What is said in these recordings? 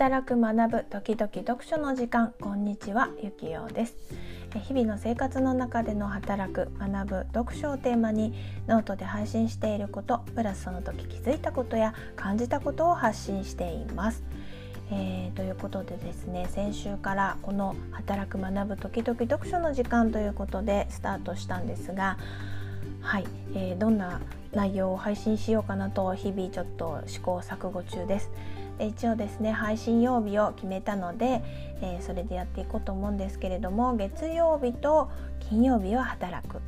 働く学ぶ時々読書の時間。こんにちはゆきようです。日々の生活の中での働く学ぶ読書をテーマにノートで配信していることプラスその時気づいたことや感じたことを発信しています。えー、ということでですね先週からこの「働く学ぶ時々読書の時間」ということでスタートしたんですがはい、えー、どんな内容を配信しようかなと日々ちょっと試行錯誤中です。一応ですね配信曜日を決めたので、えー、それでやっていこうと思うんですけれども月曜日と金曜日は働く。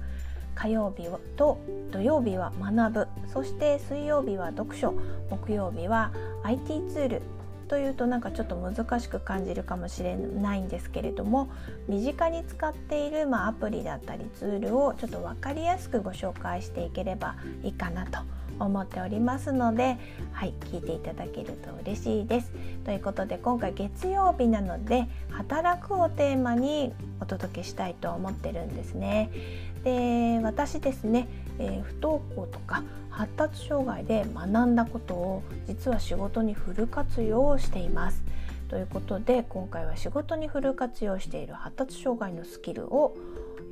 火曜日と土曜日は学ぶ。そして水曜日は読書。木曜日は IT ツール。というとなんかちょっと難しく感じるかもしれないんですけれども身近に使っている、まあ、アプリだったりツールをちょっと分かりやすくご紹介していければいいかなと思っておりますのではい聞いていただけると嬉しいです。ということで今回月曜日なので「働く」をテーマにお届けしたいと思ってるんですね。で私ですね、えー、不登校とか発達障害で学んだことを実は仕事にフル活用しています。ということで今回は仕事にフル活用している発達障害のスキルを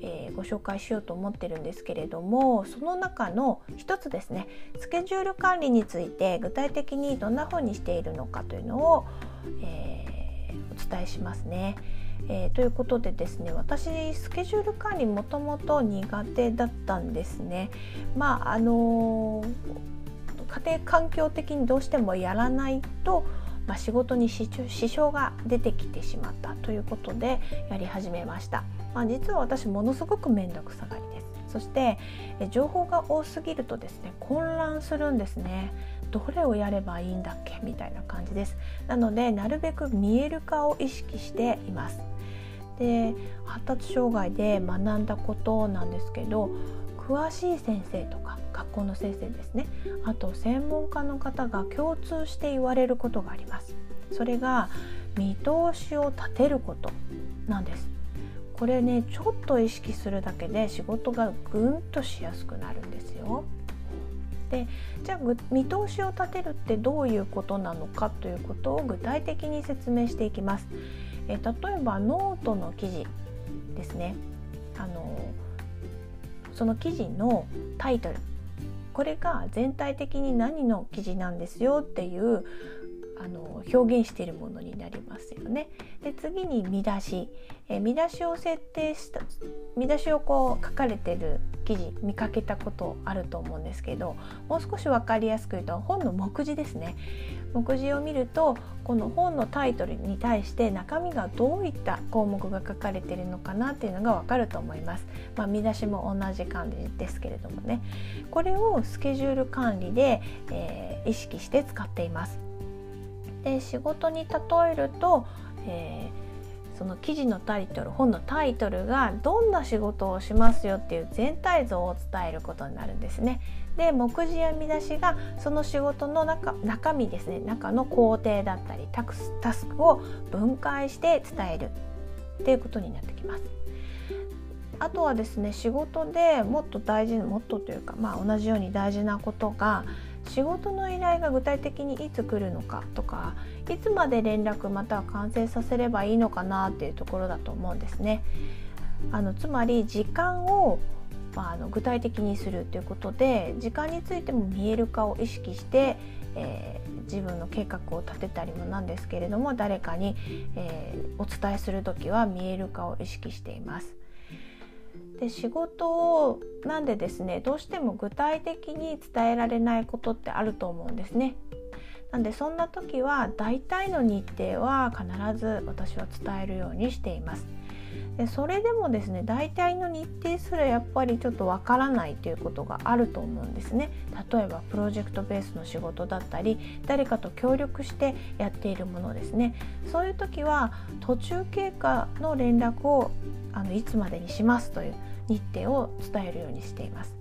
えー、ご紹介しようと思ってるんですけれどもその中の一つですねスケジュール管理について具体的にどんな風にしているのかというのを、えー、お伝えしますね。えー、ということでですね私スケジュール管理もともと苦手だったんですね。まああの家庭環境的にどうしてもやらないとまあ、仕事に支障が出てきてしまったということでやり始めました。まあ、実は私ものすごく面倒くさがりです。そして情報が多すぎるとですね混乱するんですね。どれをやればいいんだっけみたいな感じです。なのでなるべく見える化を意識しています。で発達障害で学んだことなんですけど詳しい先生とか学校の先生ですね。あと専門家の方が共通して言われることがあります。それが見通しを立てることなんです。これねちょっと意識するだけで仕事がぐんとしやすくなるんですよ。でじゃあ見通しを立てるってどういうことなのかということを具体的に説明していきます。え例えばノートの記事ですねあのその記事のタイトルこれが全体的に何の記事なんですよっていうあの表現しているものになりますよね。で次に見出し、え見出しを設定した見出しをこう書かれてる記事見かけたことあると思うんですけどもう少し分かりやすく言うと本の目次ですね目次を見るとこの本のタイトルに対して中身がどういった項目が書かれているのかなっていうのが分かると思います。まあ、見出しも同じ感じですけれどもねこれをスケジュール管理で、えー、意識して使っています。で仕事に例えると、えー、その記事のタイトル本のタイトルがどんな仕事をしますよっていう全体像を伝えることになるんですね。で目次や見出しがその仕事の中中身ですね中の工程だったりタクスタスクを分解して伝えるっていうことになってきます。あとはですね仕事でもっと大事もっとというか、まあ、同じように大事なことが仕事の依頼が具体的にいつ来るのかとかいつまで連絡または完成させればいいのかなっていうところだと思うんですね。あのつまり時間をまあ、あの具体的にするということで時間についても見える化を意識して、えー、自分の計画を立てたりもなんですけれども誰かに、えー、お伝えする時は見える化を意識しています。で仕事をなんでですねどうしても具体的に伝えられないことってあると思うんですね。なんでそんな時は大体の日程は必ず私は伝えるようにしています。でそれでもですね大体の日程すらやっぱりちょっとわからないということがあると思うんですね。例えばプロジェクトベースの仕事だったり誰かと協力してやっているものですね。そういう時は途中経過の連絡をあのいつまでにしますという日程を伝えるようにしています。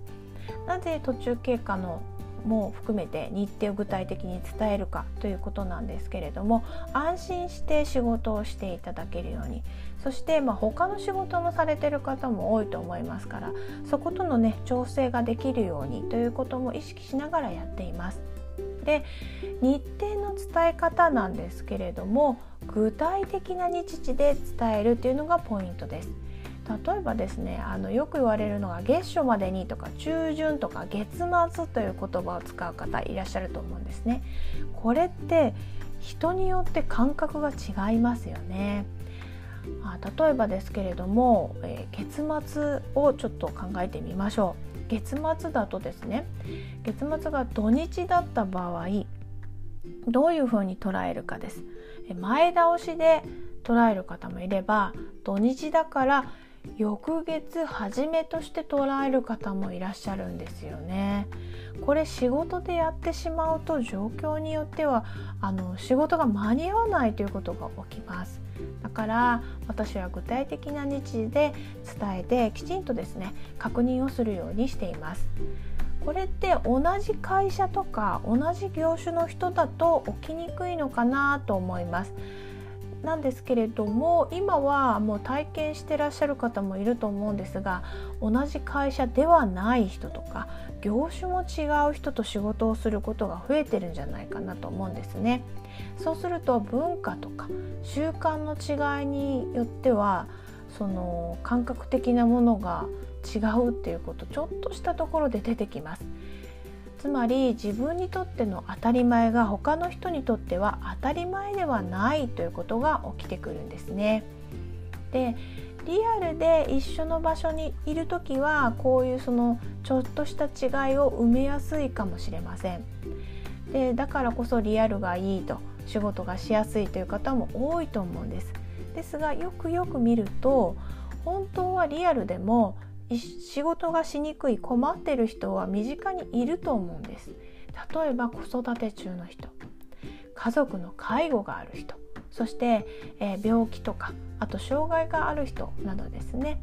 なぜ途中経過のも含めて日程を具体的に伝えるかということなんですけれども安心して仕事をしていただけるようにそしてまあ他の仕事もされてる方も多いと思いますからそことのね調整ができるようにということも意識しながらやっています。で日程の伝え方なんですけれども具体的な日時で伝えるっていうのがポイントです。例えばですねあのよく言われるのが月初までにとか中旬とか月末という言葉を使う方いらっしゃると思うんですね。これって人によって感覚が違いますよね。例えばですけれども、えー、月末をちょっと考えてみましょう。月末だとですね月末が土日だった場合どういうふうに捉えるかです。前倒しで捉える方もいれば土日だから翌月初めとして捉える方もいらっしゃるんですよね。これ仕事でやってしまうと状況によってはあの仕事が間に合わないということが起きます。だから私は具体的な日時で伝えてきちんとですね確認をするようにしています。これって同じ会社とか同じ業種の人だと起きにくいのかなと思います。なんですけれども今はもう体験してらっしゃる方もいると思うんですが同じ会社ではない人とか業種も違う人と仕事をすることが増えてるんじゃないかなと思うんですね。そうすると文化とか習慣の違いによってはその感覚的なものが違うっていうことちょっとしたところで出てきます。つまり自分にとっての当たり前が他の人にとっては当たり前ではないということが起きてくるんですね。でリアルで一緒の場所にいる時はこういうそのちょっとした違いを埋めやすいかもしれません。でだからこそリアルがいいと仕事がしやすいという方も多いと思うんです。ですがよくよく見ると本当はリアルでも仕事がしにくい困ってる人は身近にいると思うんです。例えば子育て中の人。家族の介護がある人。そして、えー、病気とかあと障害がある人などですね。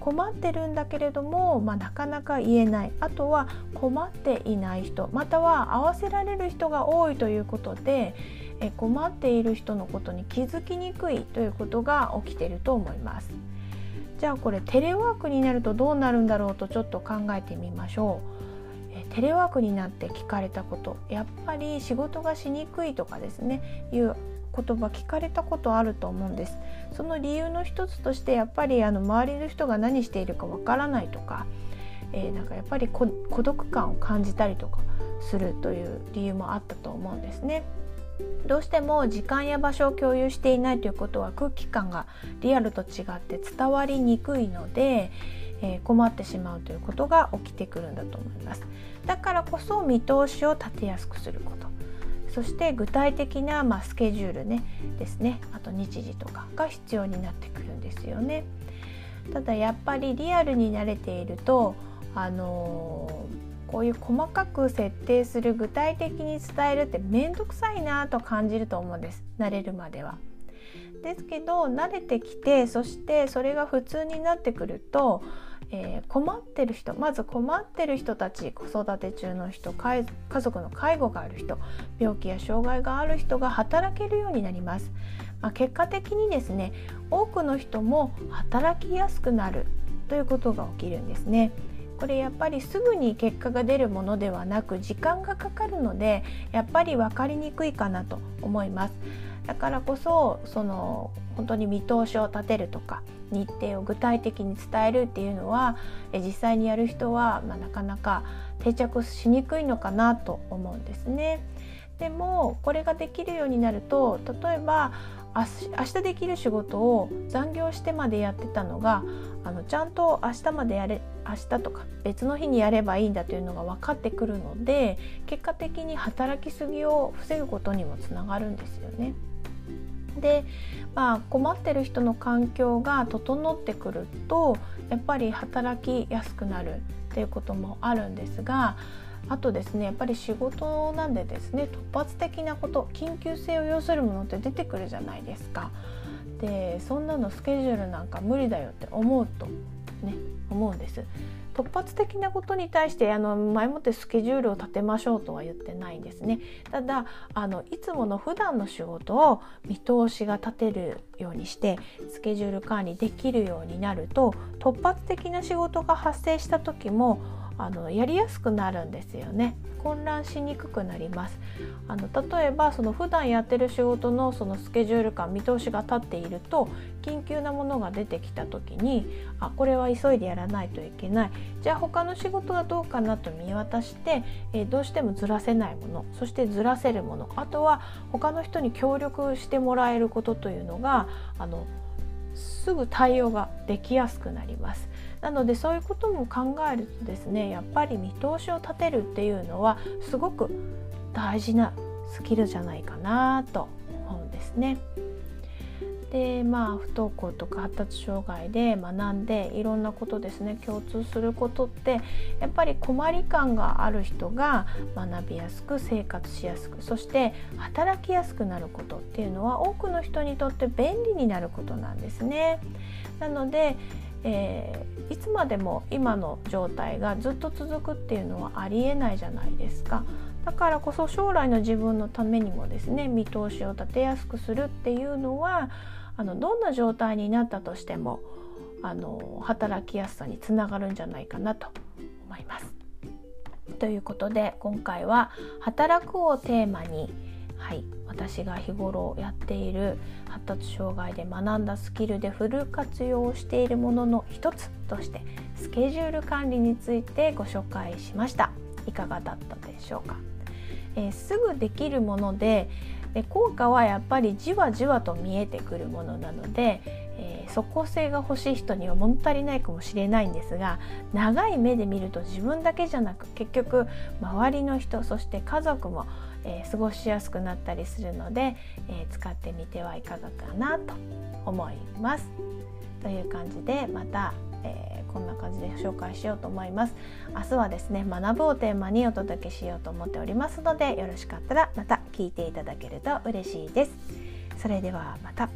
困ってるんだけれども、まあ、なかなか言えない。あとは困っていない人。または合わせられる人が多いということで、えー、困っている人のことに気づきにくいということが起きていると思います。じゃあこれテレワークになるとどうなるんだろうとちょっと考えてみましょう。えテレワークになって聞かれたことやっぱり仕事がしにくいとかですねいう言葉聞かれたことあると思うんですその理由の一つとしてやっぱりあの周りの人が何しているかわからないとか、えー、なんかやっぱり孤独感を感じたりとかするという理由もあったと思うんですね。どうしても時間や場所を共有していないということは空気感がリアルと違って伝わりにくいので、えー、困ってしまうということが起きてくるんだと思います。だからこそ見通しを立てやすくすること。そして具体的な、まあ、スケジュールねですね。あと日時とかが必要になってくるんですよね。ただやっぱりリアルに慣れているとあのーこういう細かく設定する具体的に伝えるって面倒くさいなと感じると思うんです慣れるまでは。ですけど慣れてきてそしてそれが普通になってくると、えー、困ってる人まず困ってる人たち子育て中の人家族の介護がある人病気や障害がある人が働けるようになります。まあ、結果的にですね多くの人も働きやすくなるということが起きるんですね。これやっぱりすぐに結果が出るものではなく時間がかかるのでやっぱり分かりにくいかなと思いますだからこそその本当に見通しを立てるとか日程を具体的に伝えるっていうのは実際にやる人は、まあ、なかなか定着しにくいのかなと思うんですね。でもこれができるようになると例えば明日できる仕事を残業してまでやってたのがあのちゃんと明日までやれ明日とか別の日にやればいいんだというのが分かってくるので結果的に働きすぎを防ぐことにもつながるんですよね。で、まあ、困ってる人の環境が整ってくるとやっぱり働きやすくなるっていうこともあるんですがあとですねやっぱり仕事なんでですね突発的なこと緊急性を要するものって出てくるじゃないですか。でそんなのスケジュールなんか無理だよって思うとね思うんです。突発的なことに対してあの前もってスケジュールを立てましょうとは言ってないんですね。ただあのいつもの普段の仕事を見通しが立てるようにしてスケジュール管理できるようになると突発的な仕事が発生した時もあのやりやすくなるんですよね。混乱しにくくなります。あの例えばその普段やってる仕事のそのスケジュール感見通しが立っていると緊急なものが出てきた時にあこれは急いでやらないといけない。じゃあ他の仕事はどうかなと見渡して、えー、どうしてもずらせないものそしてずらせるものあとは他の人に協力してもらえることというのがあのすぐ対応ができやすくなります。なのでそういうことも考えるとですねやっぱり見通しを立てるっていうのはすごく大事なスキルじゃないかなと思うんですね。でまあ不登校とか発達障害で学んでいろんなことですね共通することってやっぱり困り感がある人が学びやすく生活しやすくそして働きやすくなることっていうのは多くの人にとって便利になることなんですね。なのでえー、いつまでも今の状態がずっと続くっていうのはありえないじゃないですか。だからこそ将来の自分のためにもですね見通しを立てやすくするっていうのはあのどんな状態になったとしてもあの働きやすさにつながるんじゃないかなと思います。ということで今回は「働く」をテーマにはい。私が日頃やっている発達障害で学んだスキルでフル活用しているものの一つとしてスケジュール管理についてご紹介しました。いかがだったでしょうか、えー、すぐできるものでで効果はやっぱりじわじわと見えてくるものなので、えー、即効性が欲しい人には物足りないかもしれないんですが長い目で見ると自分だけじゃなく結局周りの人そして家族もえー、過ごしやすくなったりするので、えー、使ってみてはいかがかなと思います。という感じでまた、えー、こんな感じで紹介しようと思います。明日はですね「学ぶ」をテーマにお届けしようと思っておりますのでよろしかったらまた聞いていただけると嬉しいです。それではまた。